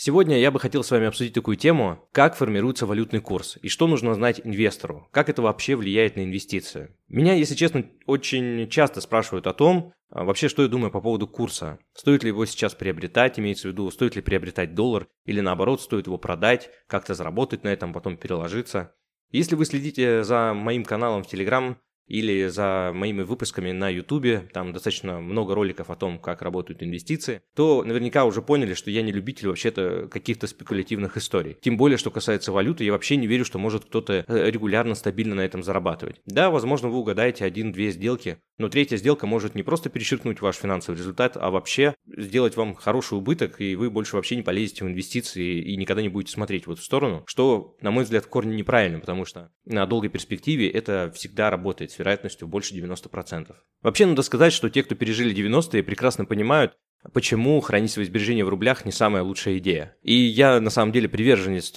Сегодня я бы хотел с вами обсудить такую тему, как формируется валютный курс и что нужно знать инвестору, как это вообще влияет на инвестиции. Меня, если честно, очень часто спрашивают о том, а, вообще, что я думаю по поводу курса. Стоит ли его сейчас приобретать, имеется в виду, стоит ли приобретать доллар, или наоборот, стоит его продать, как-то заработать на этом, потом переложиться. Если вы следите за моим каналом в Telegram, или за моими выпусками на YouTube, там достаточно много роликов о том, как работают инвестиции, то наверняка уже поняли, что я не любитель вообще-то каких-то спекулятивных историй. Тем более, что касается валюты, я вообще не верю, что может кто-то э, регулярно, стабильно на этом зарабатывать. Да, возможно, вы угадаете один-две сделки, но третья сделка может не просто перечеркнуть ваш финансовый результат, а вообще сделать вам хороший убыток, и вы больше вообще не полезете в инвестиции и никогда не будете смотреть в эту сторону, что, на мой взгляд, в корне неправильно, потому что на долгой перспективе это всегда работает вероятностью больше 90%. Вообще надо сказать, что те, кто пережили 90-е, прекрасно понимают, почему хранить свои сбережения в рублях не самая лучшая идея. И я на самом деле приверженец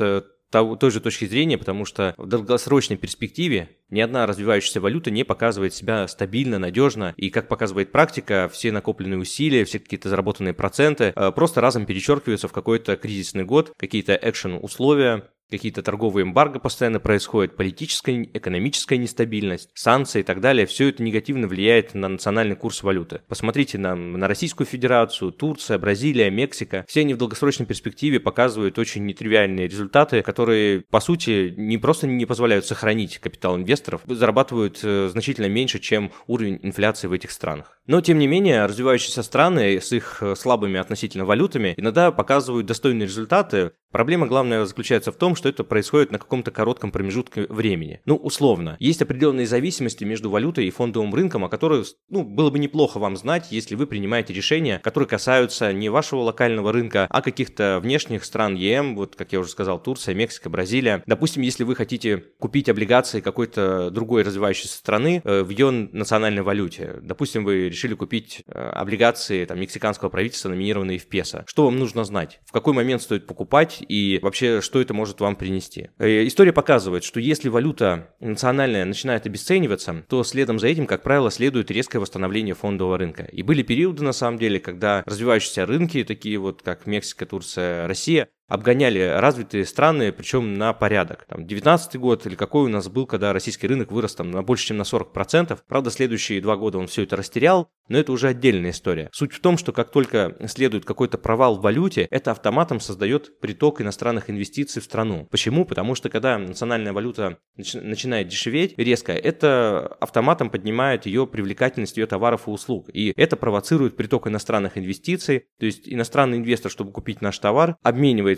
той же точки зрения, потому что в долгосрочной перспективе ни одна развивающаяся валюта не показывает себя стабильно, надежно, и, как показывает практика, все накопленные усилия, все какие-то заработанные проценты э, просто разом перечеркиваются в какой-то кризисный год, какие-то экшен условия, какие-то торговые эмбарго постоянно происходят, политическая, экономическая нестабильность, санкции и так далее, все это негативно влияет на национальный курс валюты. Посмотрите на, на Российскую Федерацию, Турция, Бразилия, Мексика. Все они в долгосрочной перспективе показывают очень нетривиальные результаты, которые, по сути, не просто не позволяют сохранить капитал инвесторов, зарабатывают э, значительно меньше, чем уровень инфляции в этих странах. Но, тем не менее, развивающиеся страны с их э, слабыми относительно валютами иногда показывают достойные результаты. Проблема главная заключается в том, что это происходит на каком-то коротком промежутке времени. Ну, условно. Есть определенные зависимости между валютой и фондовым рынком, о которых, ну, было бы неплохо вам знать, если вы принимаете решения, которые касаются не вашего локального рынка, а каких-то внешних стран ЕМ, вот, как я уже сказал, Турция, Мексика, Бразилия. Допустим, если вы хотите купить облигации какой-то другой развивающейся страны э, в ее национальной валюте. Допустим, вы решили купить э, облигации там, мексиканского правительства, номинированные в песо. Что вам нужно знать? В какой момент стоит покупать и вообще, что это может вам вам принести. Э, история показывает, что если валюта национальная начинает обесцениваться, то следом за этим, как правило, следует резкое восстановление фондового рынка. И были периоды, на самом деле, когда развивающиеся рынки, такие вот как Мексика, Турция, Россия, обгоняли развитые страны, причем на порядок. Там 19 год или какой у нас был, когда российский рынок вырос там на больше, чем на 40%. Правда, следующие два года он все это растерял, но это уже отдельная история. Суть в том, что как только следует какой-то провал в валюте, это автоматом создает приток иностранных инвестиций в страну. Почему? Потому что когда национальная валюта начинает дешеветь резко, это автоматом поднимает ее привлекательность ее товаров и услуг. И это провоцирует приток иностранных инвестиций. То есть иностранный инвестор, чтобы купить наш товар,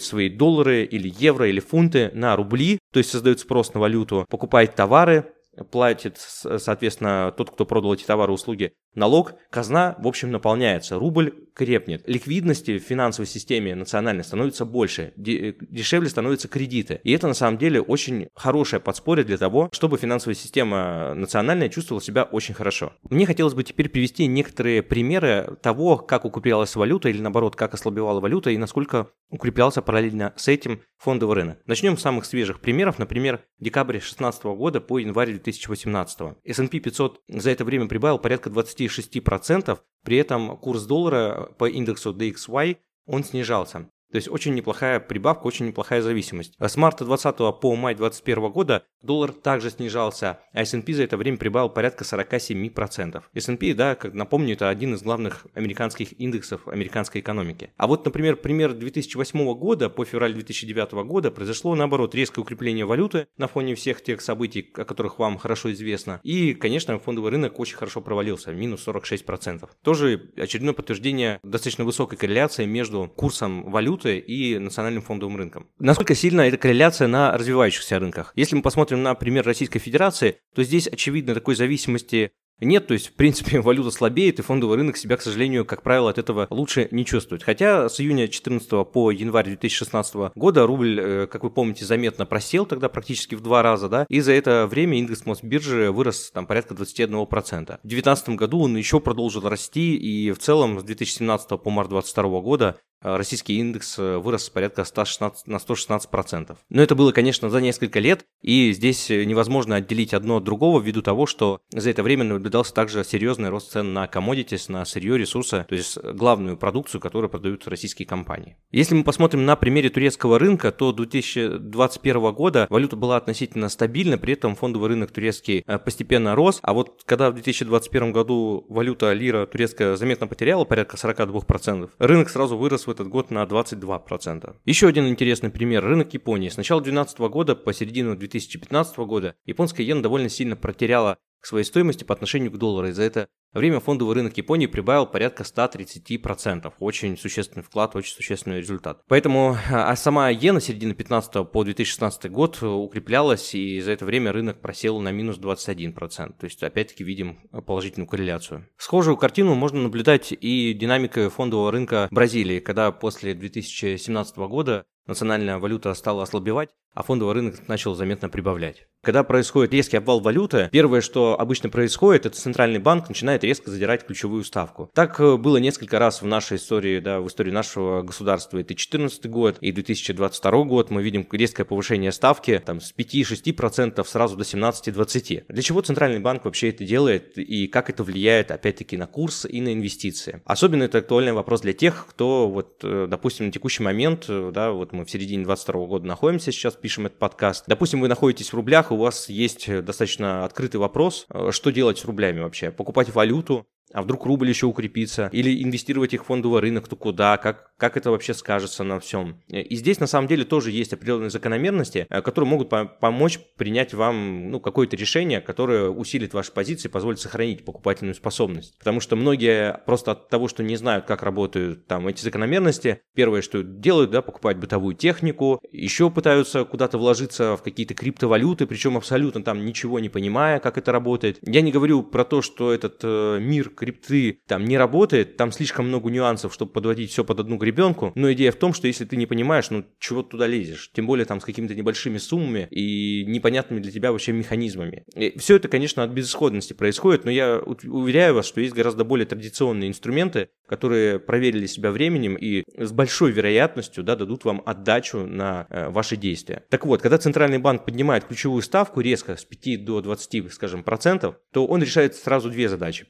обменивает свои доллары или евро или фунты на рубли, то есть создает спрос на валюту, покупает товары, платит, соответственно, тот, кто продал эти товары и услуги, налог, казна, в общем, наполняется, рубль крепнет. Ликвидности в финансовой системе национальной становится больше, дешевле становятся кредиты. И это, на самом деле, очень хорошее подспорье для того, чтобы финансовая система национальная чувствовала себя очень хорошо. Мне хотелось бы теперь привести некоторые примеры того, как укреплялась валюта или, наоборот, как ослабевала валюта и насколько укреплялся параллельно с этим фондовый рынок. Начнем с самых свежих примеров, например, декабрь 2016 года по январь 2018. S&P 500 за это время прибавил порядка 26%, при этом курс доллара по индексу DXY он снижался. То есть очень неплохая прибавка, очень неплохая зависимость. С марта 20 по май 21 года доллар также снижался, а S&P за это время прибавил порядка 47%. S&P, да, как напомню, это один из главных американских индексов американской экономики. А вот, например, пример 2008 года по февраль 2009 года произошло, наоборот, резкое укрепление валюты на фоне всех тех событий, о которых вам хорошо известно. И, конечно, фондовый рынок очень хорошо провалился, минус 46%. Тоже очередное подтверждение достаточно высокой корреляции между курсом валют валюты и национальным фондовым рынком. Насколько сильна эта корреляция на развивающихся рынках? Если мы посмотрим на пример Российской Федерации, то здесь очевидно такой зависимости нет, то есть, в принципе, валюта слабеет, и фондовый рынок себя, к сожалению, как правило, от этого лучше не чувствует. Хотя с июня 2014 по январь 2016 года рубль, э, как вы помните, заметно просел тогда практически в два раза, да, и за это время индекс Мосбиржи вырос там порядка 21%. В 2019 году он еще продолжил расти, и в целом с 2017 по март 2022 года российский индекс вырос порядка 116, на 116%. Но это было, конечно, за несколько лет, и здесь невозможно отделить одно от другого ввиду того, что за это время наблюдался также серьезный рост цен на commodities, на сырье, ресурсы, то есть главную продукцию, которую продают российские компании. Если мы посмотрим на примере турецкого рынка, то 2021 года валюта была относительно стабильна, при этом фондовый рынок турецкий э, постепенно рос, а вот когда в 2021 году валюта лира турецкая заметно потеряла порядка 42%, рынок сразу вырос в этот год на 22%. Еще один интересный пример – рынок Японии. С начала 2012 года по середину 2015 года японская иена довольно сильно протеряла к своей стоимости по отношению к доллару. И за это время фондовый рынок Японии прибавил порядка 130%. Очень существенный вклад, очень существенный результат. Поэтому а сама иена середины 15 по 2016 год укреплялась, и за это время рынок просел на минус 21%. То есть, опять-таки, видим положительную корреляцию. Схожую картину можно наблюдать и динамикой фондового рынка Бразилии, когда после 2017 года национальная валюта стала ослабевать, а фондовый рынок начал заметно прибавлять. Когда происходит резкий обвал валюты, первое, что обычно происходит, это центральный банк начинает резко задирать ключевую ставку. Так э, было несколько раз в нашей истории, да, в истории нашего государства. Это 2014 год и 2022 год. Мы видим резкое повышение ставки там, с 5-6% сразу до 17-20%. Для чего центральный банк вообще это делает и как это влияет, опять-таки, на курс и на инвестиции? Особенно это актуальный вопрос для тех, кто, вот, э, допустим, на текущий момент, э, да, вот мы в середине 2022 года находимся сейчас, пишем этот подкаст. Допустим, вы находитесь в рублях, у вас есть достаточно открытый вопрос, э, что делать с рублями вообще? Покупать валюту, а вдруг рубль еще укрепится, или инвестировать их в фондовый рынок, то куда, как, как это вообще скажется на всем. И здесь на самом деле тоже есть определенные закономерности, э, которые могут по помочь принять вам ну, какое-то решение, которое усилит ваши позиции, позволит сохранить покупательную способность. Потому что многие просто от того, что не знают, как работают там эти закономерности, первое, что делают, да, покупают бытовую технику, еще пытаются куда-то вложиться в какие-то криптовалюты, причем абсолютно там ничего не понимая, как это работает. Я не говорю про то, что этот э, мир крипты там не работает, там слишком много нюансов, чтобы подводить все под одну гребенку, но идея в том, что если ты не понимаешь, ну чего ты туда лезешь, тем более там с какими-то небольшими суммами и непонятными для тебя вообще механизмами. И все это, конечно, от безысходности происходит, но я уверяю вас, что есть гораздо более традиционные инструменты, которые проверили себя временем и с большой вероятностью да, дадут вам отдачу на э, ваши действия. Так вот, когда Центральный банк поднимает ключевую ставку резко с 5 до 20, скажем, процентов, то он решает сразу две задачи.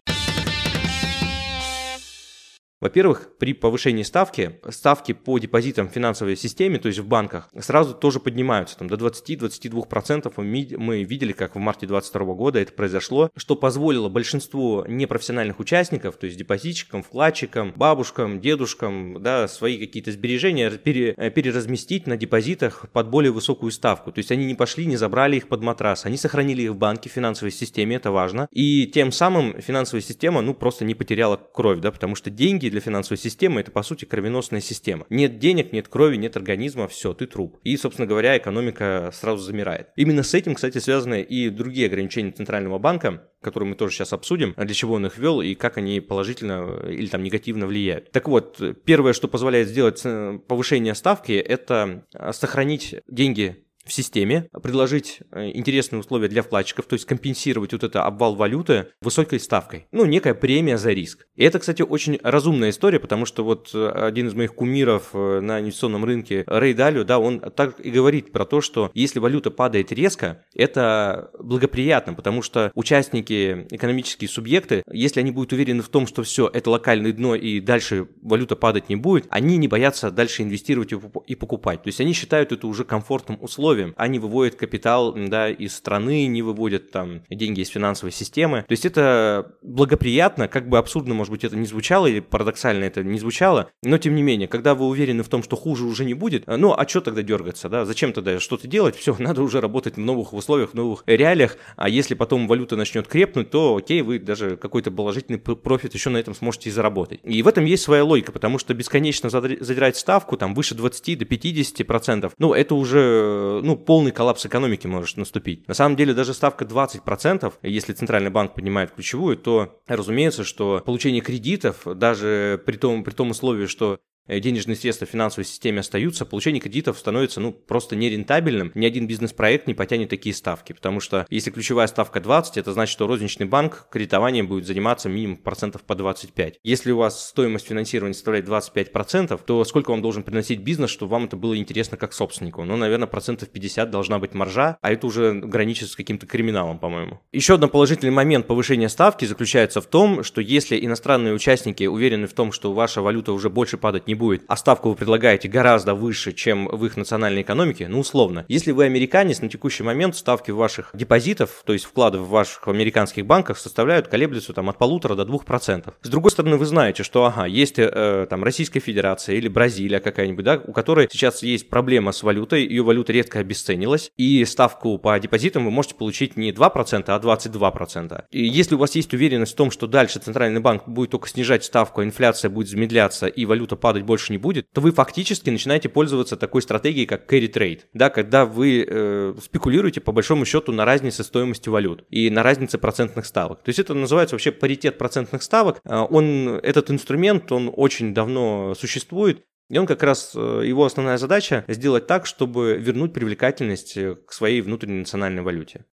Во-первых, при повышении ставки, ставки по депозитам в финансовой системе, то есть в банках, сразу тоже поднимаются там, до 20-22%. Мы видели, как в марте 2022 года это произошло, что позволило большинству непрофессиональных участников, то есть депозитчикам, вкладчикам, бабушкам, дедушкам, да, свои какие-то сбережения пере, э, переразместить на депозитах под более высокую ставку. То есть они не пошли, не забрали их под матрас, они сохранили их в банке, в финансовой системе, это важно. И тем самым финансовая система, ну, просто не потеряла кровь, да, потому что деньги для финансовой системы это, по сути, кровеносная система. Нет денег, нет крови, нет организма, все, ты труп. И, собственно говоря, экономика сразу замирает. Именно с этим, кстати, связаны и другие ограничения Центрального банка, которые мы тоже сейчас обсудим, для чего он их ввел и как они положительно или там негативно влияют. Так вот, первое, что позволяет сделать э, повышение ставки, это сохранить деньги в системе, предложить э, интересные условия для вкладчиков, то есть компенсировать вот это обвал валюты высокой ставкой. Ну, некая премия за риск. И это, кстати, очень разумная история, потому что вот э, один из моих кумиров э, на инвестиционном рынке, Рэй Далио, да, он так и говорит про то, что если валюта падает резко, это благоприятно, потому что участники, экономические субъекты, если они будут уверены в том, что все, это локальное дно и дальше валюта падать не будет, они не боятся дальше инвестировать и покупать. То есть они считают это уже комфортным условием, условиям. Они выводят капитал да, из страны, не выводят там деньги из финансовой системы. То есть это благоприятно, как бы абсурдно, может быть, это не звучало или парадоксально это не звучало, но тем не менее, когда вы уверены в том, что хуже уже не будет, ну а что тогда дергаться, да, зачем тогда что-то делать, все, надо уже работать в новых условиях, в новых реалиях, а если потом валюта начнет крепнуть, то окей, вы даже какой-то положительный профит еще на этом сможете и заработать. И в этом есть своя логика, потому что бесконечно задирать ставку там выше 20 до 50 процентов, ну это уже ну, полный коллапс экономики может наступить. На самом деле, даже ставка 20%, если Центральный банк поднимает ключевую, то разумеется, что получение кредитов, даже при том, при том условии, что денежные средства в финансовой системе остаются, получение кредитов становится ну, просто нерентабельным. Ни один бизнес-проект не потянет такие ставки, потому что если ключевая ставка 20, это значит, что розничный банк кредитованием будет заниматься минимум процентов по 25. Если у вас стоимость финансирования составляет 25%, то сколько вам должен приносить бизнес, чтобы вам это было интересно как собственнику? Ну, наверное, процентов 50 должна быть маржа, а это уже граничит с каким-то криминалом, по-моему. Еще один положительный момент повышения ставки заключается в том, что если иностранные участники уверены в том, что ваша валюта уже больше падать не будет, а ставку вы предлагаете гораздо выше, чем в их национальной экономике, ну, условно. Если вы американец, на текущий момент ставки ваших депозитов, то есть вкладов в ваших американских банках составляют, колеблются там от полутора до двух процентов. С другой стороны, вы знаете, что, ага, есть э, там Российская Федерация или Бразилия какая-нибудь, да, у которой сейчас есть проблема с валютой, ее валюта редко обесценилась, и ставку по депозитам вы можете получить не 2%, а 22%. И если у вас есть уверенность в том, что дальше Центральный банк будет только снижать ставку, а инфляция будет замедляться и валюта падать больше не будет, то вы фактически начинаете пользоваться такой стратегией, как carry trade, да, когда вы э, спекулируете по большому счету на разнице стоимости валют и на разнице процентных ставок. То есть это называется вообще паритет процентных ставок. А, он, этот инструмент, он очень давно существует, и он как раз, э, его основная задача сделать так, чтобы вернуть привлекательность э, к своей внутренней национальной валюте.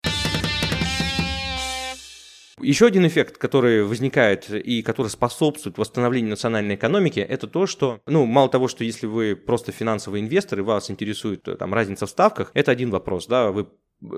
Еще один эффект, который возникает и который способствует восстановлению национальной экономики, это то, что, ну, мало того, что если вы просто финансовый инвестор и вас интересует э, там разница в ставках, это один вопрос, да, вы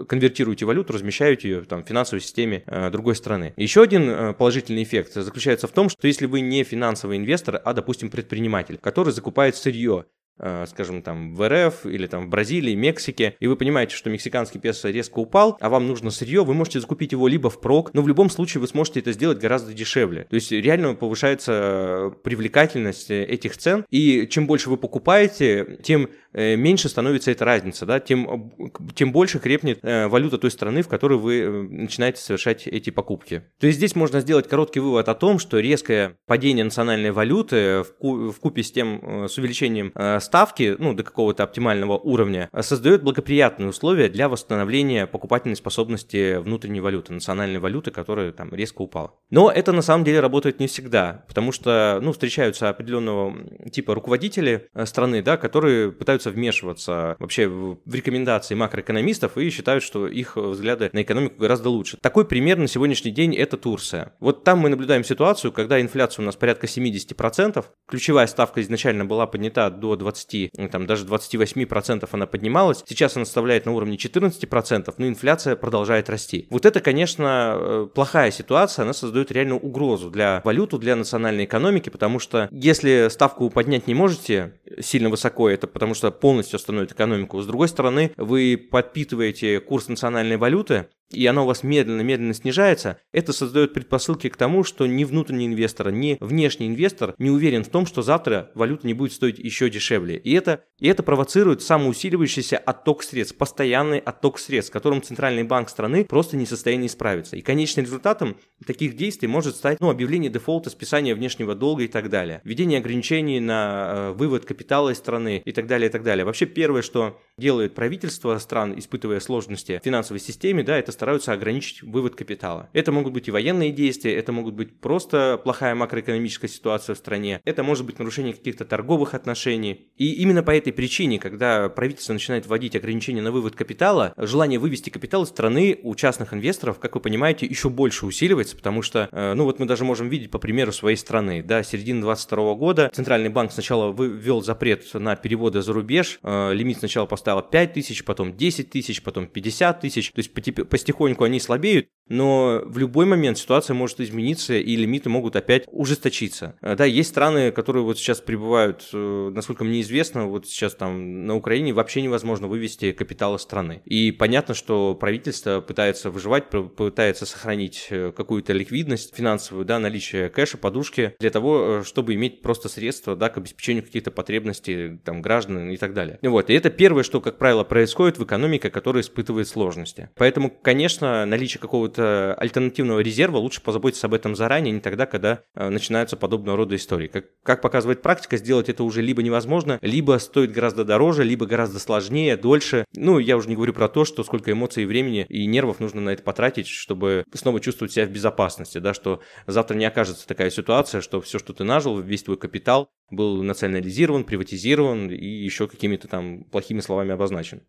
конвертируете валюту, размещаете ее там, в финансовой системе э, другой страны. Еще один э, положительный эффект заключается в том, что если вы не финансовый инвестор, а, допустим, предприниматель, который закупает сырье Э, скажем, там, в РФ или там в Бразилии, Мексике, и вы понимаете, что мексиканский песо резко упал, а вам нужно сырье, вы можете закупить его либо впрок, но в любом случае вы сможете это сделать гораздо дешевле. То есть реально повышается привлекательность э, этих цен, и чем больше вы покупаете, тем э, меньше становится эта разница, да, тем, тем больше крепнет валюта той страны, в которой вы начинаете совершать эти покупки. То есть здесь можно сделать короткий вывод о том, что резкое падение национальной валюты в купе с тем, с увеличением ставки, ну, до какого-то оптимального уровня, создает благоприятные условия для восстановления покупательной способности внутренней валюты, национальной валюты, которая там резко упала. Но это на самом деле работает не всегда, потому что, ну, встречаются определенного типа руководители э, страны, да, которые пытаются вмешиваться вообще в рекомендации макроэкономистов и считают, что их взгляды на экономику гораздо лучше. Такой пример на сегодняшний день это Турция. Вот там мы наблюдаем ситуацию, когда инфляция у нас порядка 70%, ключевая ставка изначально была поднята до 20 20, ну, там даже 28% она поднималась, сейчас она составляет на уровне 14%, но инфляция продолжает расти. Вот это, конечно, э, плохая ситуация, она создает реальную угрозу для валюту, для национальной экономики, потому что если ставку поднять не можете сильно высоко, это потому что полностью остановит экономику. С другой стороны, вы подпитываете курс национальной валюты, и оно у вас медленно-медленно снижается, это создает предпосылки к тому, что ни внутренний инвестор, ни внешний инвестор не уверен в том, что завтра валюта не будет стоить еще дешевле. И это, и это провоцирует самоусиливающийся отток средств, постоянный отток средств, с которым Центральный банк страны просто не в состоянии справиться. И конечным результатом таких действий может стать ну, объявление дефолта, списание внешнего долга и так далее, введение ограничений на э, вывод капитала из страны и так далее, и так далее. Вообще первое, что делает правительство стран, испытывая сложности в финансовой системе, да, это стараются ограничить вывод капитала. Это могут быть и военные действия, это могут быть просто плохая макроэкономическая ситуация в стране, это может быть нарушение каких-то торговых отношений. И именно по этой причине, когда правительство начинает вводить ограничения на вывод капитала, желание вывести капитал из страны у частных инвесторов, как вы понимаете, еще больше усиливается, потому что, э, ну вот мы даже можем видеть по примеру своей страны, да, середины 22 года Центральный банк сначала ввел запрет на переводы за рубеж, э, лимит сначала поставил 5 тысяч, потом 10 тысяч, потом 50 тысяч, то есть постепенно потихоньку они слабеют, но в любой момент ситуация может измениться и лимиты могут опять ужесточиться. Э, да, есть страны, которые вот сейчас прибывают, э, насколько мне известно, вот сейчас там на Украине вообще невозможно вывести капитал из страны. И понятно, что правительство пытается выживать, пытается сохранить э, какую-то ликвидность финансовую, да, наличие кэша, подушки, для того, чтобы иметь просто средства, да, к обеспечению каких-то потребностей там граждан и так далее. Вот, и это первое, что, как правило, происходит в экономике, которая испытывает сложности. Поэтому, конечно, наличие какого-то какого-то альтернативного резерва, лучше позаботиться об этом заранее, не тогда, когда э, начинаются подобного рода истории. Как, как показывает практика, сделать это уже либо невозможно, либо стоит гораздо дороже, либо гораздо сложнее, дольше. Ну, я уже не говорю про то, что сколько эмоций, времени и нервов нужно на это потратить, чтобы снова чувствовать себя в безопасности, да, что завтра не окажется такая ситуация, что все, что ты нажил, весь твой капитал был национализирован, приватизирован и еще какими-то там плохими словами обозначен.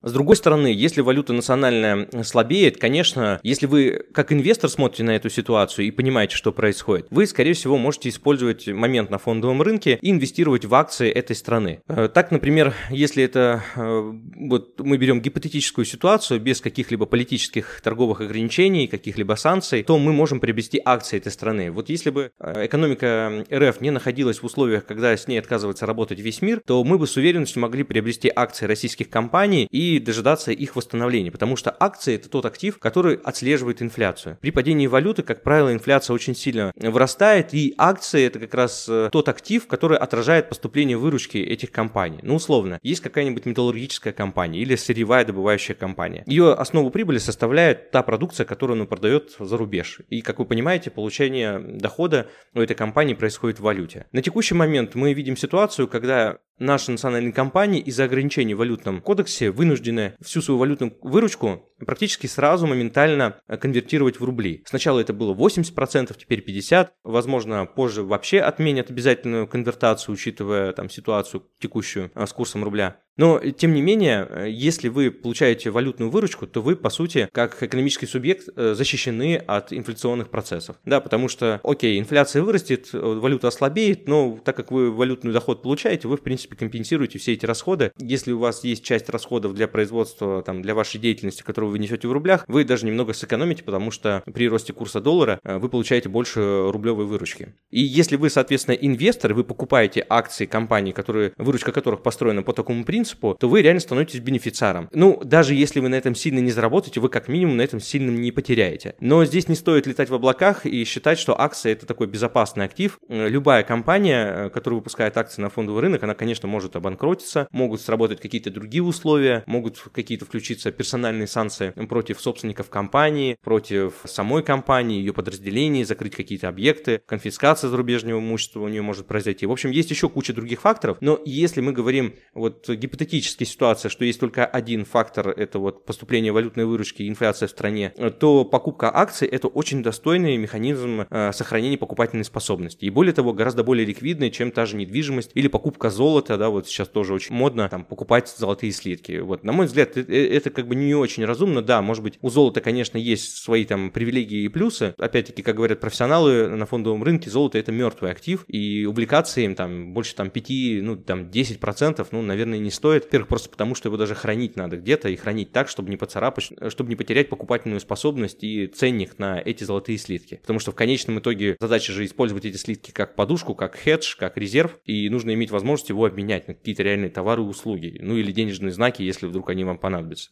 С другой стороны, если валюта национальная слабеет, конечно, если вы как инвестор смотрите на эту ситуацию и понимаете, что происходит, вы, скорее всего, можете использовать момент на фондовом рынке и инвестировать в акции этой страны. Э, так, например, если это э, вот мы берем гипотетическую ситуацию без каких-либо политических торговых ограничений, каких-либо санкций, то мы можем приобрести акции этой страны. Вот если бы э, экономика РФ не находилась в условиях, когда с ней отказывается работать весь мир, то мы бы с уверенностью могли приобрести акции российских компаний и дожидаться их восстановления, потому что акции это тот актив, который отслеживает инфляцию. При падении валюты, как правило, инфляция очень сильно вырастает, и акции это как раз э, тот актив, который отражает поступление выручки этих компаний. Ну, условно, есть какая-нибудь металлургическая компания или сырьевая добывающая компания. Ее основу прибыли составляет та продукция, которую она продает за рубеж. И, как вы понимаете, получение дохода у этой компании происходит в валюте. На текущий момент мы видим ситуацию, когда наши национальные компании из-за ограничений в валютном кодексе вынуждены всю свою валютную выручку практически сразу моментально конвертировать в рубли. Сначала это было 80%, теперь 50%. Возможно, позже вообще отменят обязательную конвертацию, учитывая там ситуацию текущую а, с курсом рубля. Но, тем не менее, если вы получаете валютную выручку, то вы, по сути, как экономический субъект, э, защищены от инфляционных процессов. Да, потому что, окей, инфляция вырастет, валюта ослабеет, но так как вы валютный доход получаете, вы, в принципе, компенсируете все эти расходы. Если у вас есть часть расходов для производства, там, для вашей деятельности, которую вы несете в рублях, вы даже немного сэкономите, потому что при росте курса доллара э, вы получаете больше рублевой выручки. И если вы, соответственно, инвестор, вы покупаете акции компаний, которые, выручка которых построена по такому принципу, то вы реально становитесь бенефициаром. Ну, даже если вы на этом сильно не заработаете, вы как минимум на этом сильно не потеряете. Но здесь не стоит летать в облаках и считать, что акция это такой безопасный актив. Любая компания, э, которая выпускает акции на фондовый рынок, она, конечно, может обанкротиться, могут сработать какие-то другие условия, могут какие-то включиться персональные санкции против собственников компании, против самой компании, ее подразделений, закрыть какие-то объекты, конфискация зарубежного имущества у нее может произойти. В общем, есть еще куча других факторов, но если мы говорим вот гипотетически ситуация, что есть только один фактор, это вот поступление валютной выручки инфляция в стране, то покупка акций – это очень достойный механизм э, сохранения покупательной способности. И более того, гораздо более ликвидный, чем та же недвижимость или покупка золота, да, вот сейчас тоже очень модно там покупать золотые слитки. Вот, на мой взгляд, это, э, это как бы не очень разумно, да, может быть, у золота, конечно, есть свои там привилегии и плюсы. Опять-таки, как говорят профессионалы на фондовом рынке, золото – это мертвый актив, и облигации им там больше там 5, ну там 10%, ну, наверное, не стоит. Во-первых, просто потому, что его даже хранить надо где-то и хранить так, чтобы не поцарапать, чтобы не потерять покупательную способность и ценник на эти золотые слитки. Потому что в конечном итоге задача же использовать эти слитки как подушку, как хедж, как резерв, и нужно иметь возможность его обменять на какие-то реальные товары и услуги, ну или денежные знаки, если вдруг они вам понадобятся.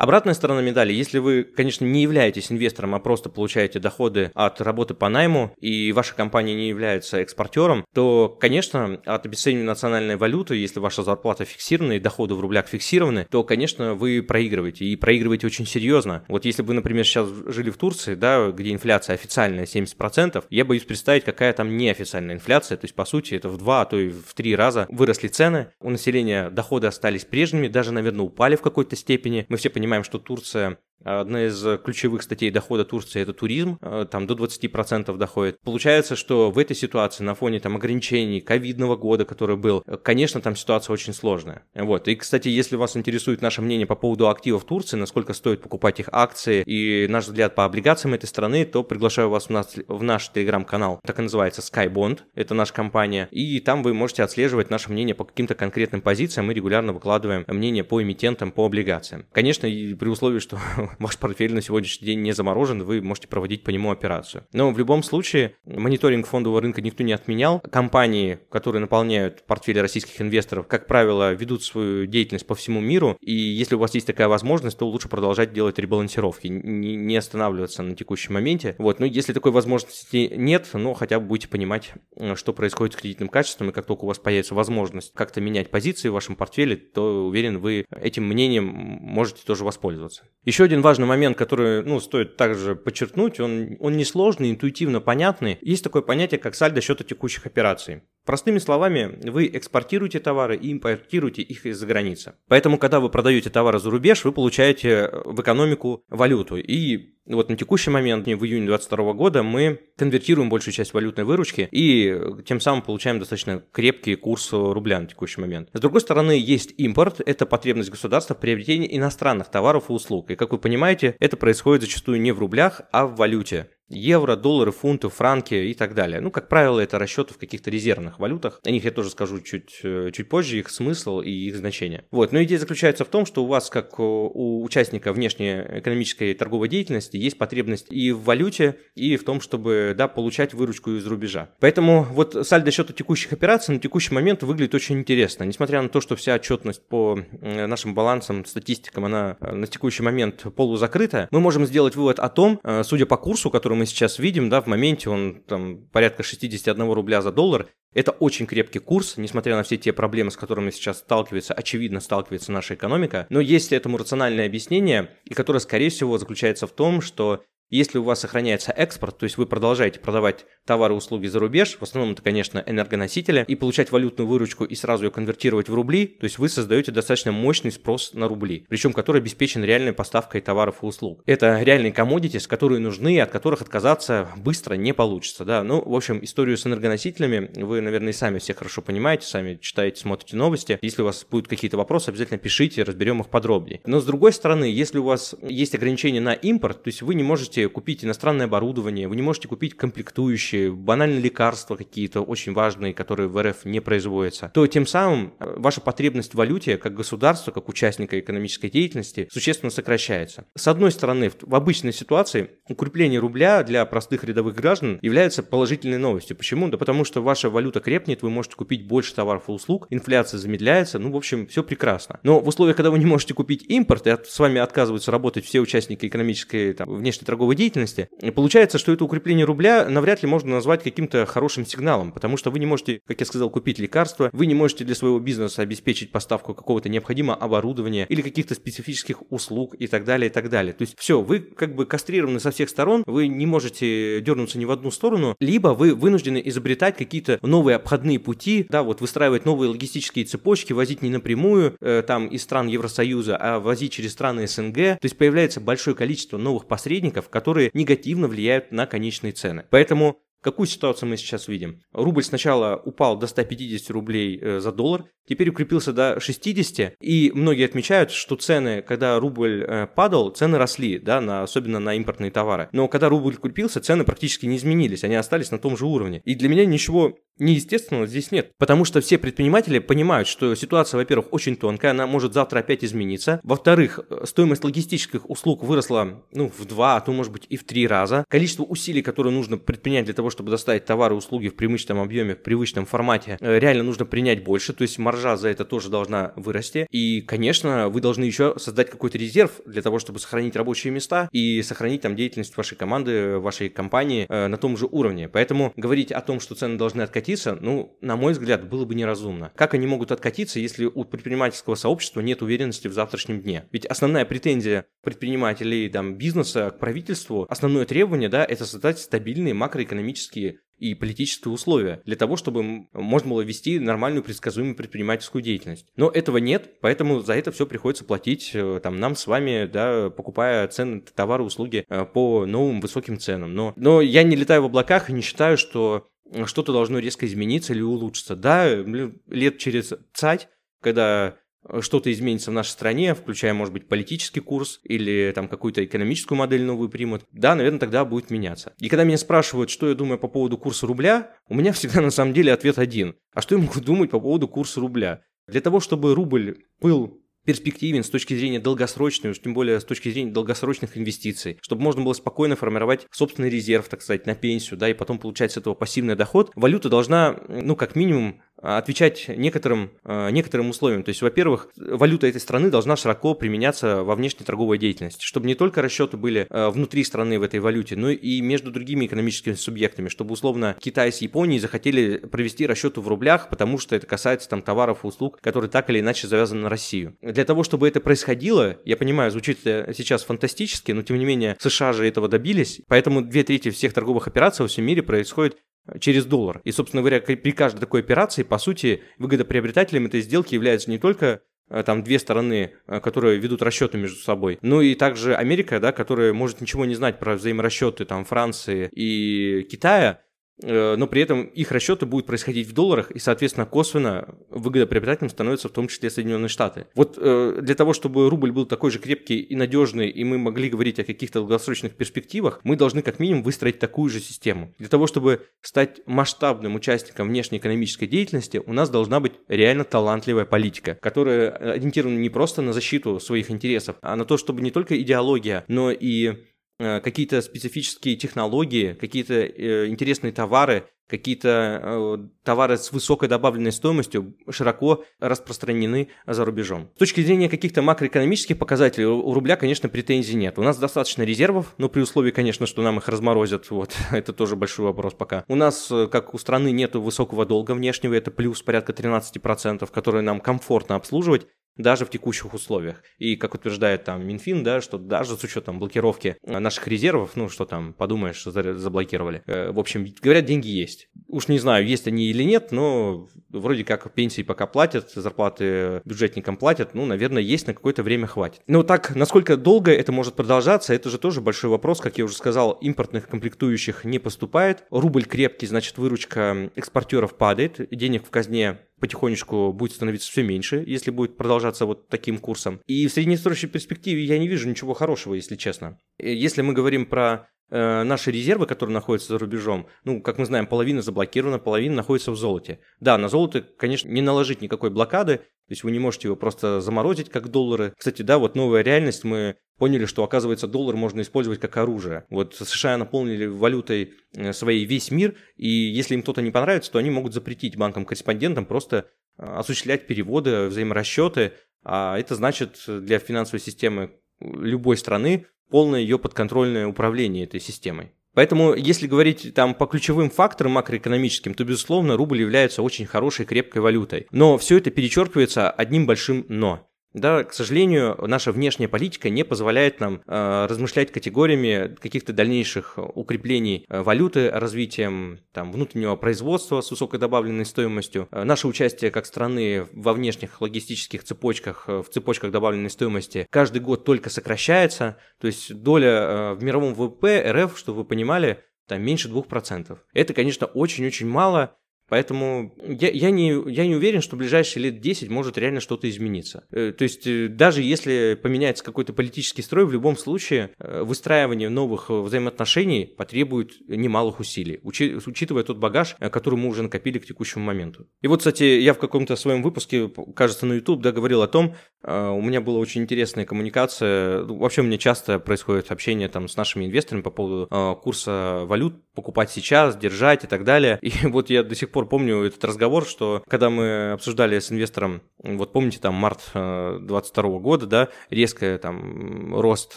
Обратная сторона медали, если вы, конечно, не являетесь инвестором, а просто получаете доходы от работы по найму, и ваша компания не является экспортером, то, конечно, от обесценивания национальной валюты, если ваша зарплата фиксирована и доходы в рублях фиксированы, то, конечно, вы проигрываете, и проигрываете очень серьезно. Вот если вы, например, сейчас жили в Турции, да, где инфляция официальная 70%, я боюсь представить, какая там неофициальная инфляция, то есть, по сути, это в два, а то и в три раза выросли цены, у населения доходы остались прежними, даже, наверное, упали в какой-то степени. Мы все понимаем, понимаем, что Турция Одна из ключевых статей дохода Турции – это туризм, э, там до 20% доходит. Получается, что в этой ситуации на фоне там ограничений ковидного года, который был, конечно, там ситуация очень сложная. Вот. И, кстати, если вас интересует наше мнение по поводу активов Турции, насколько стоит покупать их акции и наш взгляд по облигациям этой страны, то приглашаю вас в наш, в наш телеграм-канал, так и называется Skybond, это наша компания, и там вы можете отслеживать наше мнение по каким-то конкретным позициям, мы регулярно выкладываем мнение по эмитентам, по облигациям. Конечно, и при условии, что ваш портфель на сегодняшний день не заморожен, вы можете проводить по нему операцию. Но в любом случае, мониторинг фондового рынка никто не отменял. Компании, которые наполняют портфели российских инвесторов, как правило, ведут свою деятельность по всему миру, и если у вас есть такая возможность, то лучше продолжать делать ребалансировки, не останавливаться на текущем моменте. Вот, но если такой возможности нет, ну, хотя бы будете понимать, что происходит с кредитным качеством, и как только у вас появится возможность как-то менять позиции в вашем портфеле, то уверен, вы этим мнением можете тоже воспользоваться. Еще один важный момент, который, ну, стоит также подчеркнуть, он, он несложный, интуитивно понятный. Есть такое понятие, как сальдо счета текущих операций. Простыми словами, вы экспортируете товары и импортируете их из-за границы. Поэтому, когда вы продаете товары за рубеж, вы получаете в экономику валюту. И вот на текущий момент, в июне 2022 года, мы конвертируем большую часть валютной выручки и тем самым получаем достаточно крепкий курс рубля на текущий момент. С другой стороны, есть импорт, это потребность государства в приобретении иностранных товаров и услуг. И, как вы понимаете, это происходит зачастую не в рублях, а в валюте евро, доллары, фунты, франки и так далее. Ну, как правило, это расчеты в каких-то резервных валютах. О них я тоже скажу чуть, э, чуть позже, их смысл и их значение. Вот, но идея заключается в том, что у вас, как у участника внешней экономической торговой деятельности, есть потребность и в валюте, и в том, чтобы, да, получать выручку из рубежа. Поэтому вот сальдо счета текущих операций на текущий момент выглядит очень интересно. Несмотря на то, что вся отчетность по э, нашим балансам, статистикам, она э, на текущий момент полузакрыта, мы можем сделать вывод о том, судя по курсу, который мы сейчас видим, да, в моменте он там порядка 61 рубля за доллар. Это очень крепкий курс, несмотря на все те проблемы, с которыми сейчас сталкивается, очевидно сталкивается наша экономика. Но есть этому рациональное объяснение, и которое, скорее всего, заключается в том, что если у вас сохраняется экспорт, то есть вы продолжаете продавать товары и услуги за рубеж, в основном это, конечно, энергоносители, и получать валютную выручку и сразу ее конвертировать в рубли, то есть вы создаете достаточно мощный спрос на рубли, причем который обеспечен реальной поставкой товаров и услуг. Это реальные коммодитис, которые нужны от которых отказаться быстро не получится. Да? Ну, в общем, историю с энергоносителями вы, наверное, и сами все хорошо понимаете, сами читаете, смотрите новости. Если у вас будут какие-то вопросы, обязательно пишите, разберем их подробнее. Но с другой стороны, если у вас есть ограничения на импорт, то есть вы не можете можете купить иностранное оборудование, вы не можете купить комплектующие, банальные лекарства какие-то очень важные, которые в РФ не производятся, то тем самым э, ваша потребность в валюте как государства, как участника экономической деятельности существенно сокращается. С одной стороны, в обычной ситуации укрепление рубля для простых рядовых граждан является положительной новостью. Почему? Да потому что ваша валюта крепнет, вы можете купить больше товаров и услуг, инфляция замедляется, ну, в общем, все прекрасно. Но в условиях, когда вы не можете купить импорт, и с вами отказываются работать все участники экономической, там, внешней торговой деятельности, получается, что это укрепление рубля навряд ли можно назвать каким-то хорошим сигналом, потому что вы не можете, как я сказал, купить лекарства, вы не можете для своего бизнеса обеспечить поставку какого-то необходимого оборудования или каких-то специфических услуг и так далее, и так далее. То есть все, вы как бы кастрированы со всех сторон, вы не можете дернуться ни в одну сторону, либо вы вынуждены изобретать какие-то новые обходные пути, да, вот выстраивать новые логистические цепочки, возить не напрямую э, там из стран Евросоюза, а возить через страны СНГ. То есть появляется большое количество новых посредников, которые негативно влияют на конечные цены. Поэтому Какую ситуацию мы сейчас видим? Рубль сначала упал до 150 рублей э, за доллар, теперь укрепился до 60, и многие отмечают, что цены, когда рубль э, падал, цены росли, да, на, особенно на импортные товары. Но когда рубль укрепился, цены практически не изменились, они остались на том же уровне. И для меня ничего неестественного здесь нет, потому что все предприниматели понимают, что ситуация, во-первых, очень тонкая, она может завтра опять измениться. Во-вторых, э, стоимость логистических услуг выросла, ну, в два, а то, может быть, и в три раза. Количество усилий, которые нужно предпринять для того, чтобы доставить товары и услуги в привычном объеме, в привычном формате, э, реально нужно принять больше, то есть маржа за это тоже должна вырасти. И, конечно, вы должны еще создать какой-то резерв для того, чтобы сохранить рабочие места и сохранить там деятельность вашей команды, вашей компании э, на том же уровне. Поэтому говорить о том, что цены должны откатиться, ну, на мой взгляд, было бы неразумно. Как они могут откатиться, если у предпринимательского сообщества нет уверенности в завтрашнем дне? Ведь основная претензия предпринимателей, там, бизнеса к правительству, основное требование, да, это создать стабильные макроэкономические экономические и политические условия для того, чтобы можно было вести нормальную предсказуемую предпринимательскую деятельность. Но этого нет, поэтому за это все приходится платить э, там, нам с вами, да, покупая цены, товары, услуги э, по новым высоким ценам. Но, но я не летаю в облаках и не считаю, что что-то должно резко измениться или улучшиться. Да, лет через цать, когда что-то изменится в нашей стране, включая, может быть, политический курс или там какую-то экономическую модель новую примут, да, наверное, тогда будет меняться. И когда меня спрашивают, что я думаю по поводу курса рубля, у меня всегда на самом деле ответ один. А что я могу думать по поводу курса рубля? Для того, чтобы рубль был перспективен с точки зрения долгосрочной, уж тем более с точки зрения долгосрочных инвестиций, чтобы можно было спокойно формировать собственный резерв, так сказать, на пенсию, да, и потом получать с этого пассивный доход, валюта должна, ну, как минимум, отвечать некоторым, а, некоторым условиям. То есть, во-первых, валюта этой страны должна широко применяться во внешней торговой деятельности, чтобы не только расчеты были а, внутри страны в этой валюте, но и между другими экономическими субъектами, чтобы условно Китай с Японией захотели провести расчеты в рублях, потому что это касается там товаров и услуг, которые так или иначе завязаны на Россию. Для того, чтобы это происходило, я понимаю, звучит сейчас фантастически, но тем не менее США же этого добились, поэтому две трети всех торговых операций во всем мире происходит через доллар. И, собственно говоря, при каждой такой операции, по сути, выгодоприобретателем этой сделки является не только э, там две стороны, э, которые ведут расчеты между собой. Ну и также Америка, да, которая может ничего не знать про взаиморасчеты там Франции и Китая, Э, но при этом их расчеты будут происходить в долларах, и, соответственно, косвенно выгодоприобретателем становятся в том числе Соединенные Штаты. Вот э, для того, чтобы рубль был такой же крепкий и надежный, и мы могли говорить о каких-то долгосрочных перспективах, мы должны как минимум выстроить такую же систему. Для того, чтобы стать масштабным участником внешнеэкономической деятельности, у нас должна быть реально талантливая политика, которая ориентирована не просто на защиту своих интересов, а на то, чтобы не только идеология, но и Э, какие-то специфические технологии, какие-то э, интересные товары, какие-то э, товары с высокой добавленной стоимостью широко распространены за рубежом. С точки зрения каких-то макроэкономических показателей у рубля, конечно, претензий нет. У нас достаточно резервов, но при условии, конечно, что нам их разморозят, вот, это тоже большой вопрос пока. У нас, как у страны, нет высокого долга внешнего, это плюс порядка 13%, которые нам комфортно обслуживать даже в текущих условиях. И как утверждает там Минфин, да, что даже с учетом блокировки наших резервов, ну что там, подумаешь, заблокировали. Э, в общем, говорят, деньги есть. Уж не знаю, есть они или нет, но вроде как пенсии пока платят, зарплаты бюджетникам платят, ну, наверное, есть на какое-то время хватит. Но так, насколько долго это может продолжаться, это же тоже большой вопрос. Как я уже сказал, импортных комплектующих не поступает. Рубль крепкий, значит, выручка экспортеров падает, денег в казне потихонечку будет становиться все меньше, если будет продолжаться вот таким курсом. И в среднесрочной перспективе я не вижу ничего хорошего, если честно. Э, если мы говорим про э, наши резервы, которые находятся за рубежом, ну, как мы знаем, половина заблокирована, половина находится в золоте. Да, на золото, конечно, не наложить никакой блокады, то есть вы не можете его просто заморозить, как доллары. Кстати, да, вот новая реальность, мы поняли, что, оказывается, доллар можно использовать как оружие. Вот США наполнили валютой э, своей весь мир, и если им кто-то не понравится, то они могут запретить банкам-корреспондентам просто э, осуществлять переводы, взаиморасчеты, а это значит для финансовой системы любой страны полное ее подконтрольное управление этой системой. Поэтому, если говорить там по ключевым факторам макроэкономическим, то, безусловно, рубль является очень хорошей, крепкой валютой. Но все это перечеркивается одним большим «но». Да, к сожалению, наша внешняя политика не позволяет нам э, размышлять категориями каких-то дальнейших укреплений э, валюты, развитием там, внутреннего производства с высокой добавленной стоимостью. Э, наше участие как страны во внешних логистических цепочках, э, в цепочках добавленной стоимости каждый год только сокращается. То есть доля э, в мировом ВВП РФ, чтобы вы понимали, там меньше 2%. Это, конечно, очень-очень мало, Поэтому я, я, не, я не уверен, что в ближайшие лет 10 может реально что-то измениться. Э, то есть э, даже если поменяется какой-то политический строй, в любом случае э, выстраивание новых взаимоотношений потребует немалых усилий, учи, учитывая тот багаж, который мы уже накопили к текущему моменту. И вот, кстати, я в каком-то своем выпуске, кажется, на YouTube, да, говорил о том, у меня была очень интересная коммуникация, вообще у меня часто происходит общение там с нашими инвесторами по поводу курса валют, покупать сейчас, держать и так далее. И вот я до сих пор помню этот разговор, что когда мы обсуждали с инвестором, вот помните там март 22 э, года, да, резкое там рост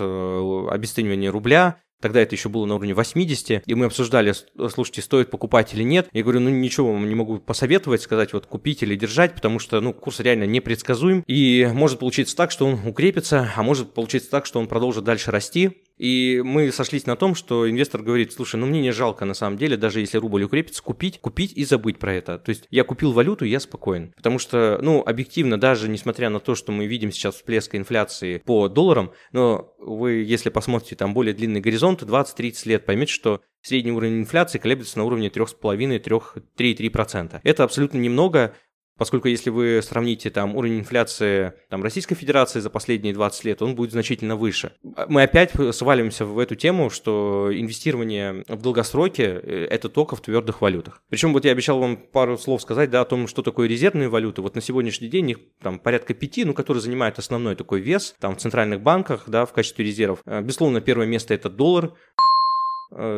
э, обесценивания рубля, Тогда это еще было на уровне 80, и мы обсуждали, слушайте, стоит покупать или нет. Я говорю, ну ничего вам не могу посоветовать, сказать вот купить или держать, потому что, ну, курс реально непредсказуем, и может получиться так, что он укрепится, а может получиться так, что он продолжит дальше расти. И мы сошлись на том, что инвестор говорит, слушай, ну мне не жалко на самом деле, даже если рубль укрепится, купить, купить и забыть про это. То есть я купил валюту, я спокоен. Потому что, ну, объективно, даже несмотря на то, что мы видим сейчас всплеск инфляции по долларам, но вы, если посмотрите там более длинный горизонт, 20-30 лет, поймете, что средний уровень инфляции колеблется на уровне 3,5-3,3%. Это абсолютно немного, поскольку если вы сравните там уровень инфляции там, Российской Федерации за последние 20 лет, он будет значительно выше. Мы опять свалимся в эту тему, что инвестирование в долгосроке – это только в твердых валютах. Причем вот я обещал вам пару слов сказать да, о том, что такое резервные валюты. Вот на сегодняшний день их там порядка пяти, ну, которые занимают основной такой вес там в центральных банках, да, в качестве резервов. Э, безусловно, первое место – это доллар, Э,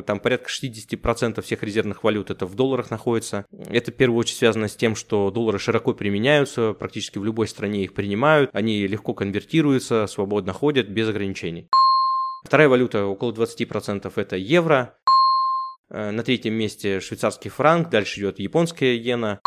там порядка 60% всех резервных валют это в долларах находится. Это в первую очередь связано с тем, что доллары широко применяются, практически в любой стране их принимают, они легко конвертируются, свободно ходят без ограничений. Вторая валюта, около 20% это евро. Э, на третьем месте швейцарский франк, дальше идет японская иена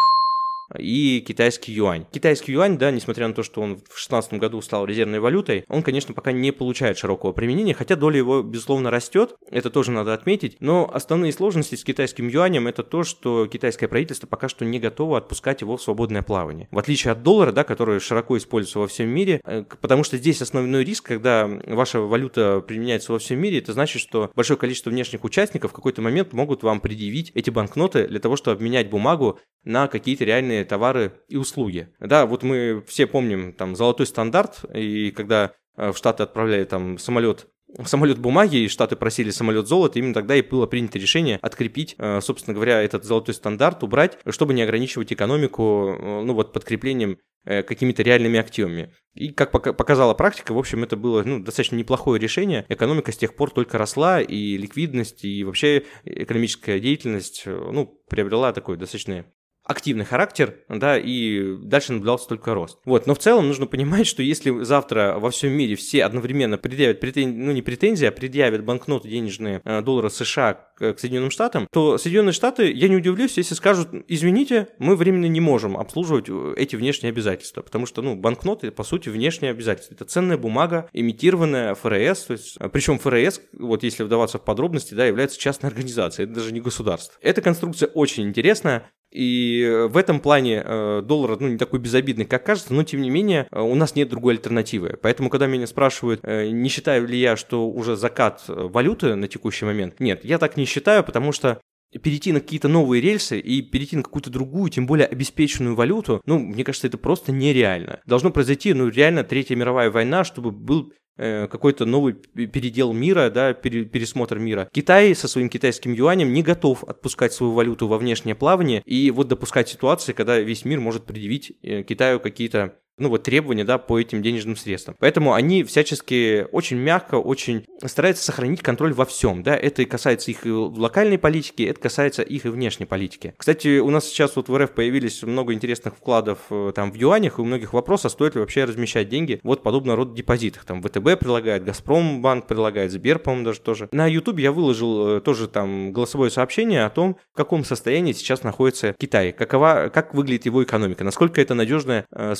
и китайский юань. Китайский юань, да, несмотря на то, что он в 2016 году стал резервной валютой, он, конечно, пока не получает широкого применения, хотя доля его, безусловно, растет, это тоже надо отметить, но основные сложности с китайским юанем это то, что китайское правительство пока что не готово отпускать его в свободное плавание. В отличие от доллара, да, который широко используется во всем мире, э, потому что здесь основной риск, когда ваша валюта применяется во всем мире, это значит, что большое количество внешних участников в какой-то момент могут вам предъявить эти банкноты для того, чтобы обменять бумагу на какие-то реальные товары и услуги. Да, вот мы все помним там золотой стандарт, и когда э, в Штаты отправляли там самолет самолет бумаги, и Штаты просили самолет золота, именно тогда и было принято решение открепить, э, собственно говоря, этот золотой стандарт, убрать, чтобы не ограничивать экономику, э, ну вот подкреплением какими-то реальными активами. И как показала практика, в общем, это было ну, достаточно неплохое решение. Экономика с тех пор только росла, и ликвидность, и вообще экономическая деятельность ну, приобрела такой достаточно активный характер, да, и дальше наблюдался только рост. Вот, но в целом нужно понимать, что если завтра во всем мире все одновременно предъявят претензии, ну не претензии, а предъявят банкноты денежные э, доллара США к, Соединенным Штатам, то Соединенные Штаты, я не удивлюсь, если скажут, извините, мы временно не можем обслуживать э, эти внешние обязательства, потому что, ну, банкноты, по сути, внешние обязательства. Это ценная бумага, имитированная ФРС, то есть, э, причем ФРС, вот если вдаваться в подробности, да, является частной организацией, это даже не государство. Эта конструкция очень интересная, и в этом плане э, доллар ну, не такой безобидный, как кажется, но тем не менее э, у нас нет другой альтернативы. Поэтому, когда меня спрашивают, э, не считаю ли я, что уже закат валюты на текущий момент, нет, я так не считаю, потому что перейти на какие-то новые рельсы и перейти на какую-то другую, тем более обеспеченную валюту, ну, мне кажется, это просто нереально. Должно произойти, ну, реально Третья мировая война, чтобы был Э, какой-то новый передел мира, да, пересмотр мира. Китай со своим китайским юанем не готов отпускать свою валюту во внешнее плавание и вот допускать ситуации, когда весь мир может предъявить э, Китаю какие-то ну вот требования, да, по этим денежным средствам. Поэтому они всячески очень мягко, очень стараются сохранить контроль во всем, да, это касается их локальной политики, это касается их и внешней политики. Кстати, у нас сейчас вот в РФ появились много интересных вкладов э, там в юанях, и у многих вопрос, а стоит ли вообще размещать деньги вот подобного рода депозитах. Там ВТБ предлагает, Газпром банк предлагает, Сбер, по-моему, даже тоже. На YouTube я выложил э, тоже там голосовое сообщение о том, в каком состоянии сейчас находится Китай, какова, как выглядит его экономика, насколько это надежный э,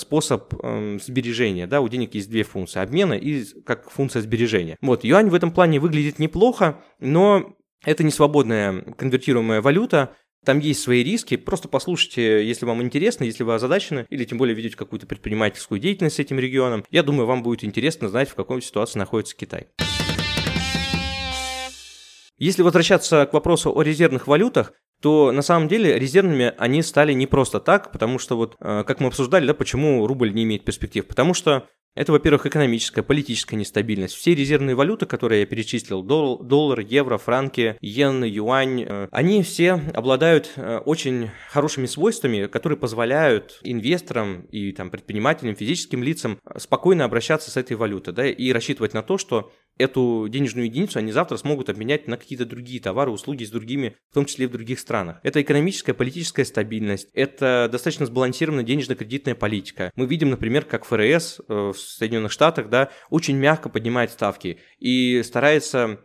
способ э, сбережения, да, у денег есть две функции, обмена и как функция сбережения. Вот, юань в этом плане выглядит неплохо, но это не свободная конвертируемая валюта, там есть свои риски. Просто послушайте, если вам интересно, если вы озадачены, или тем более ведете какую-то предпринимательскую деятельность с этим регионом. Я думаю, вам будет интересно знать, в какой ситуации находится Китай. Если возвращаться к вопросу о резервных валютах, то на самом деле резервными они стали не просто так, потому что вот, э, как мы обсуждали, да, почему рубль не имеет перспектив. Потому что это, во-первых, экономическая, политическая нестабильность. Все резервные валюты, которые я перечислил, дол- доллар, евро, франки, иен, юань, э, они все обладают э, очень хорошими свойствами, которые позволяют инвесторам и там, предпринимателям, физическим лицам спокойно обращаться с этой валютой да, и рассчитывать на то, что эту денежную единицу они завтра смогут обменять на какие-то другие товары, услуги с другими, в том числе и в других странах. Это экономическая, политическая стабильность, это достаточно сбалансированная денежно-кредитная политика. Мы видим, например, как ФРС э, в Соединенных Штатах да, очень мягко поднимает ставки и старается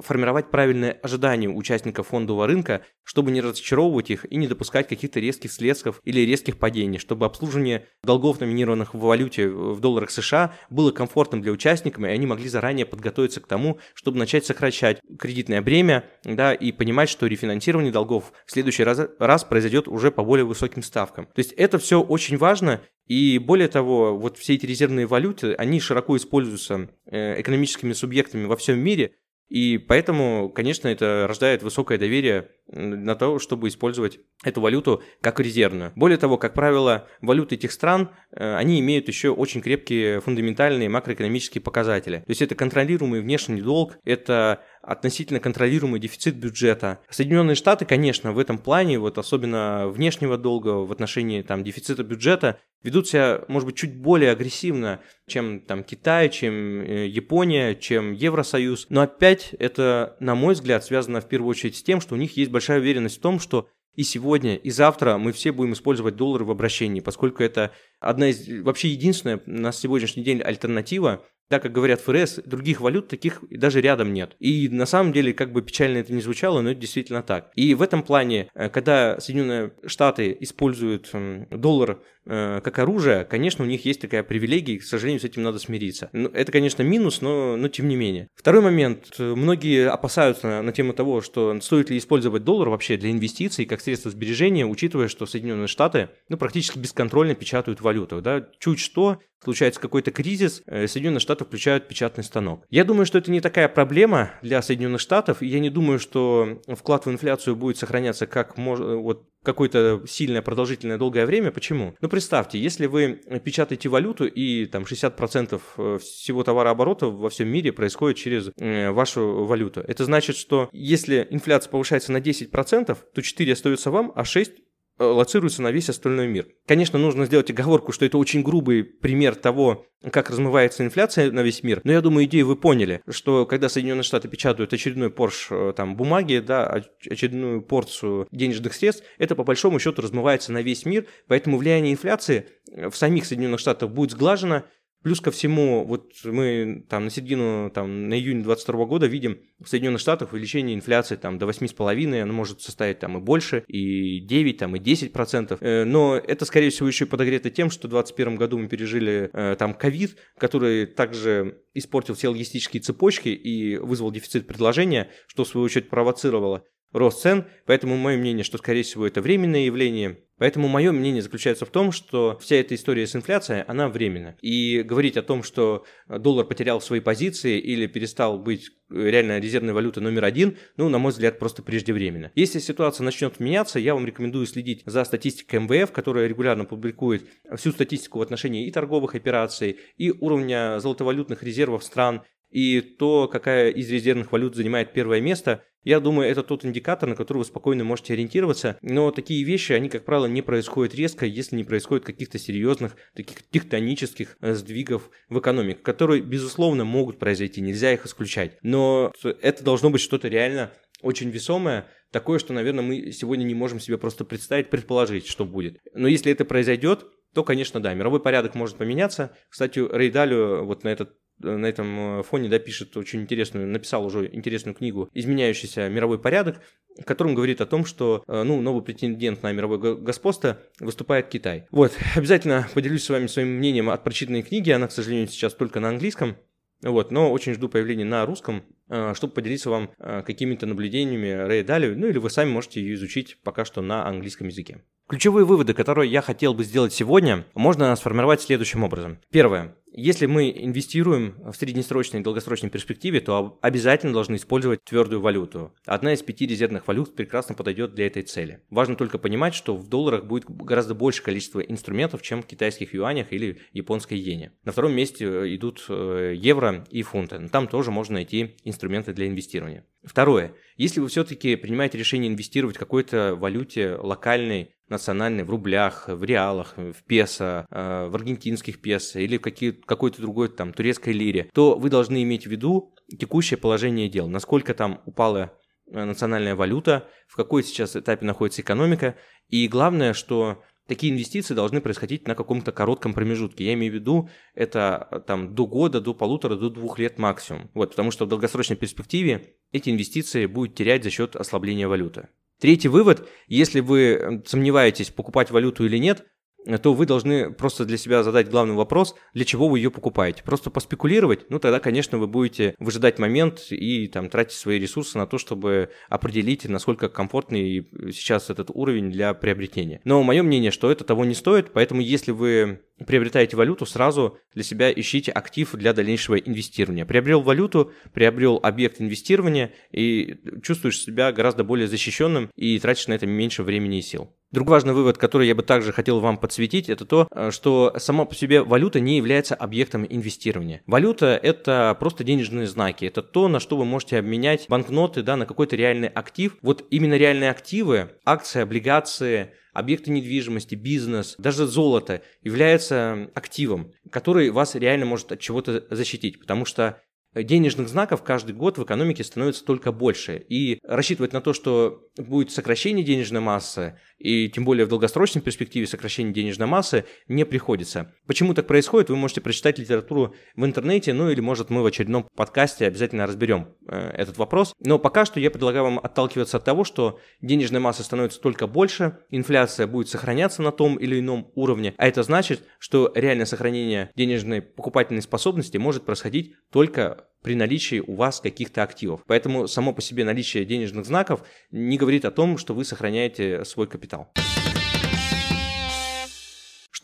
формировать правильные ожидания участников фондового рынка, чтобы не разочаровывать их и не допускать каких-то резких следствий или резких падений, чтобы обслуживание долгов, номинированных в валюте в долларах США, было комфортным для участников, и они могли заранее подготовиться к тому, чтобы начать сокращать кредитное бремя да, и понимать, что рефинансирование долгов в следующий раз, раз произойдет уже по более высоким ставкам. То есть это все очень важно, и более того, вот все эти резервные валюты, они широко используются э, экономическими субъектами во всем мире, и поэтому, конечно, это рождает высокое доверие на то, чтобы использовать эту валюту как резервную. Более того, как правило, валюты этих стран, э, они имеют еще очень крепкие фундаментальные макроэкономические показатели. То есть это контролируемый внешний долг, это относительно контролируемый дефицит бюджета. Соединенные Штаты, конечно, в этом плане, вот особенно внешнего долга в отношении там, дефицита бюджета, ведут себя, может быть, чуть более агрессивно, чем там Китай, чем э, Япония, чем Евросоюз. Но опять это, на мой взгляд, связано в первую очередь с тем, что у них есть большая уверенность в том, что и сегодня, и завтра мы все будем использовать доллары в обращении, поскольку это одна из, вообще единственная на сегодняшний день альтернатива так как говорят ФРС, других валют таких даже рядом нет. И на самом деле, как бы печально это ни звучало, но это действительно так. И в этом плане, э, когда Соединенные Штаты используют доллар э, как оружие, конечно, у них есть такая привилегия, и, к сожалению, с этим надо смириться. Ну, это, конечно, минус, но, но тем не менее. Второй момент. Многие опасаются на, на тему того, что стоит ли использовать доллар вообще для инвестиций как средство сбережения, учитывая, что Соединенные Штаты ну, практически бесконтрольно печатают валюту. Да? Чуть что, случается какой-то кризис, э, Соединенные Штаты включают печатный станок. Я думаю, что это не такая проблема для Соединенных Штатов, и я не думаю, что вклад в инфляцию будет сохраняться как мож... вот какое-то сильное, продолжительное, долгое время. Почему? Ну, представьте, если вы печатаете валюту, и там 60% э, всего товарооборота во всем мире происходит через э, вашу валюту. Это значит, что если инфляция повышается на 10%, то 4 остается вам, а 6 Э, лоцируется на весь остальной мир. Конечно, нужно сделать оговорку, что это очень грубый пример того, как размывается инфляция на весь мир. Но я думаю, идею вы поняли, что когда Соединенные Штаты печатают очередной порш э, там, бумаги, да, очередную порцию денежных средств, это по большому счету размывается на весь мир, поэтому влияние инфляции в самих Соединенных Штатах будет сглажено, Плюс ко всему, вот мы там на середину, там на июнь 2022 года видим в Соединенных Штатах увеличение инфляции там до 8,5, оно может составить там и больше, и 9, там и 10 процентов. Э, но это, скорее всего, еще и подогрето тем, что в 2021 году мы пережили э, там ковид, который также испортил все логистические цепочки и вызвал дефицит предложения, что в свою очередь провоцировало рост цен, поэтому мое мнение, что, скорее всего, это временное явление. Поэтому мое мнение заключается в том, что вся эта история с инфляцией, она временна. И говорить о том, что доллар потерял свои позиции или перестал быть реально резервной валютой номер один, ну, на мой взгляд, просто преждевременно. Если ситуация начнет меняться, я вам рекомендую следить за статистикой МВФ, которая регулярно публикует всю статистику в отношении и торговых операций, и уровня золотовалютных резервов стран, и то, какая из резервных валют занимает первое место – я думаю, это тот индикатор, на который вы спокойно можете ориентироваться, но такие вещи, они, как правило, не происходят резко, если не происходит каких-то серьезных таких тектонических э, сдвигов в экономике, которые, безусловно, могут произойти, нельзя их исключать. Но это должно быть что-то реально очень весомое, такое, что, наверное, мы сегодня не можем себе просто представить, предположить, что будет. Но если это произойдет, то, конечно, да, мировой порядок может поменяться. Кстати, Рейдалю вот на этот на этом э, фоне да, пишет очень интересную, написал уже интересную книгу «Изменяющийся мировой порядок», в котором говорит о том, что э, ну, новый претендент на мировое господство выступает Китай. Вот, обязательно поделюсь с вами своим мнением от прочитанной книги, она, к сожалению, сейчас только на английском, вот, но очень жду появления на русском, чтобы поделиться вам какими-то наблюдениями Рэя Дали, ну или вы сами можете ее изучить пока что на английском языке. Ключевые выводы, которые я хотел бы сделать сегодня, можно сформировать следующим образом. Первое. Если мы инвестируем в среднесрочной и долгосрочной перспективе, то обязательно должны использовать твердую валюту. Одна из пяти резервных валют прекрасно подойдет для этой цели. Важно только понимать, что в долларах будет гораздо больше количество инструментов, чем в китайских юанях или японской иене. На втором месте э, идут э, евро и фунты. Там тоже можно найти инструменты для инвестирования. Второе. Если вы все-таки принимаете решение инвестировать в какой-то валюте локальной, национальной, в рублях, в реалах, в песо, э, в аргентинских песо или в какой-то другой там турецкой лире, то вы должны иметь в виду текущее положение дел, насколько там упала э, национальная валюта, в какой сейчас этапе находится экономика, и главное, что такие инвестиции должны происходить на каком-то коротком промежутке. Я имею в виду, это э, там до года, до полутора, до двух лет максимум. Вот, потому что в долгосрочной перспективе эти инвестиции будут терять за счет ослабления валюты. Третий вывод, если вы сомневаетесь, покупать валюту или нет, то вы должны просто для себя задать главный вопрос, для чего вы ее покупаете. Просто поспекулировать, ну тогда, конечно, вы будете выжидать момент и там тратить свои ресурсы на то, чтобы определить, насколько комфортный сейчас этот уровень для приобретения. Но мое мнение, что это того не стоит, поэтому если вы приобретаете валюту, сразу для себя ищите актив для дальнейшего инвестирования. Приобрел валюту, приобрел объект инвестирования и чувствуешь себя гораздо более защищенным и тратишь на это меньше времени и сил. Другой важный вывод, который я бы также хотел вам подсветить, это то, э, что сама по себе валюта не является объектом инвестирования. Валюта – это просто денежные знаки, это то, на что вы можете обменять банкноты да, на какой-то реальный актив. Вот именно реальные активы, акции, облигации, объекты недвижимости, бизнес, даже золото является активом, который вас реально может от чего-то защитить, потому что денежных знаков каждый год в экономике становится только больше. И рассчитывать на то, что будет сокращение денежной массы, и тем более в долгосрочной перспективе сокращение денежной массы, не приходится. Почему так происходит, вы можете прочитать литературу в интернете, ну или, может, мы в очередном подкасте обязательно разберем э, этот вопрос. Но пока что я предлагаю вам отталкиваться от того, что денежная масса становится только больше, инфляция будет сохраняться на том или ином уровне, а это значит, что реальное сохранение денежной покупательной способности может происходить только при наличии у вас каких-то активов. Поэтому само по себе наличие денежных знаков не говорит о том, что вы сохраняете свой капитал.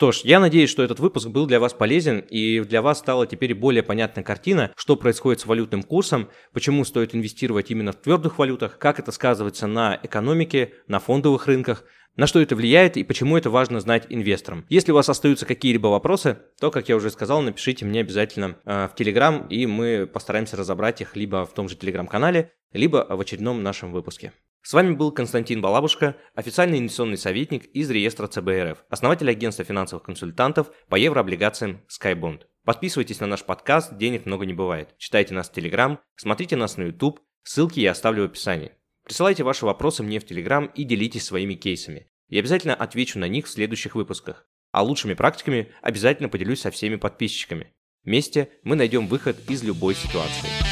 Что ж, я надеюсь, что этот выпуск был для вас полезен и для вас стала теперь более понятна картина, что происходит с валютным курсом, почему стоит инвестировать именно в твердых валютах, как это сказывается на экономике, на фондовых рынках, на что это влияет и почему это важно знать инвесторам. Если у вас остаются какие-либо вопросы, то, как я уже сказал, напишите мне обязательно э, в Телеграм, и мы постараемся разобрать их либо в том же Телеграм-канале, либо в очередном нашем выпуске. С вами был Константин Балабушка, официальный инвестиционный советник из реестра ЦБРФ, основатель агентства финансовых консультантов по еврооблигациям SkyBond. Подписывайтесь на наш подкаст «Денег много не бывает». Читайте нас в Телеграм, смотрите нас на YouTube, ссылки я оставлю в описании. Присылайте ваши вопросы мне в Телеграм и делитесь своими кейсами. Я обязательно отвечу на них в следующих выпусках. А лучшими практиками обязательно поделюсь со всеми подписчиками. Вместе мы найдем выход из любой ситуации.